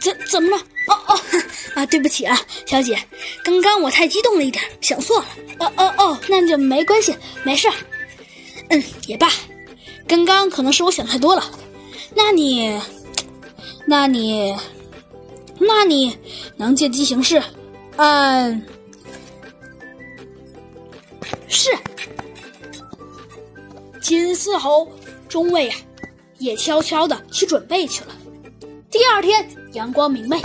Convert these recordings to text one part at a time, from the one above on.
怎怎么了？哦哦啊，对不起啊，小姐，刚刚我太激动了一点，想错了。哦哦哦，那就没关系，没事。嗯，也罢，刚刚可能是我想太多了。那你，那你，那你能借机行事？嗯，是。金丝猴中尉啊，也悄悄的去准备去了。第二天阳光明媚，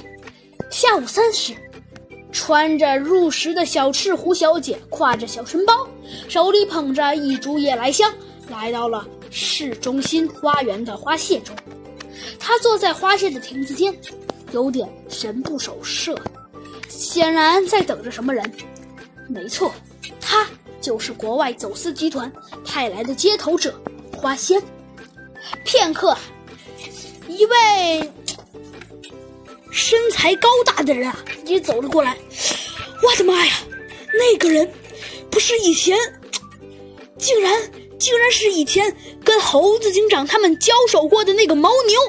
下午三时，穿着入时的小赤狐小姐挎着小身包，手里捧着一株夜来香，来到了市中心花园的花谢中。她坐在花谢的亭子间，有点神不守舍，显然在等着什么人。没错，她就是国外走私集团派来的接头者花仙。片刻，一位。身材高大的人啊，也走了过来。我的妈呀，那个人不是以前，竟然竟然是以前跟猴子警长他们交手过的那个牦牛，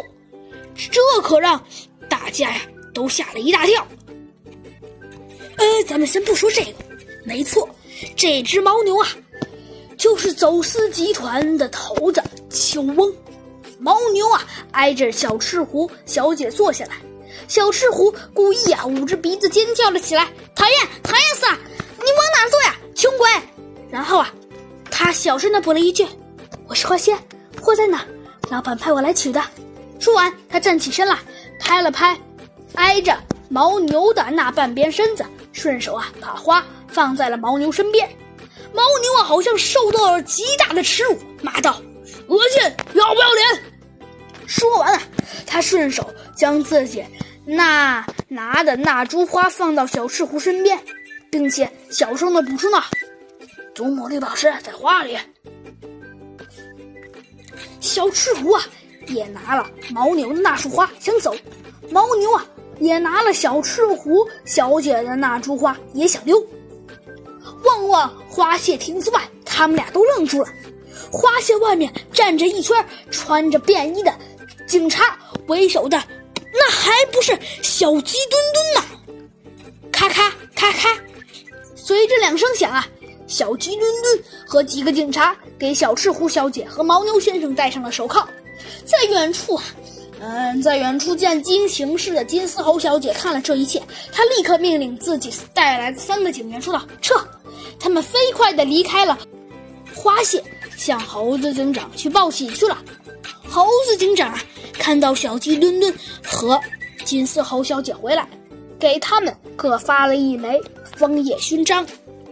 这可让大家呀都吓了一大跳。呃，咱们先不说这个，没错，这只牦牛啊，就是走私集团的头子秋翁。牦牛啊，挨着小赤狐小姐坐下来。小赤狐故意啊，捂着鼻子尖叫了起来：“讨厌，讨厌死了！你往哪坐呀，穷鬼！”然后啊，他小声的补了一句：“我是花仙，货在哪？老板派我来取的。”说完，他站起身来，拍了拍挨着牦牛的那半边身子，顺手啊，把花放在了牦牛身边。牦牛啊，好像受到了极大的耻辱，骂道：“恶心，要不要脸？”说完了，他顺手将自己。那拿的那株花放到小赤狐身边，并且小声的补充道：“祖母绿宝石在花里。”小赤狐啊，也拿了牦牛的那束花想走，牦牛啊，也拿了小赤狐小姐的那株花也想溜。望望花谢亭子外，他们俩都愣住了。花谢外面站着一圈穿着便衣的警察为首的。那还不是小鸡墩墩呢！咔咔咔咔，随着两声响啊，小鸡墩墩和几个警察给小赤狐小姐和牦牛先生戴上了手铐。在远处啊，嗯，在远处见金行事的金丝猴小姐看了这一切，她立刻命令自己带来的三个警员说道：“撤！”他们飞快地离开了花谢，向猴子警长去报喜去了。猴子警长看到小鸡墩墩和金丝猴小姐回来，给他们各发了一枚枫叶勋章。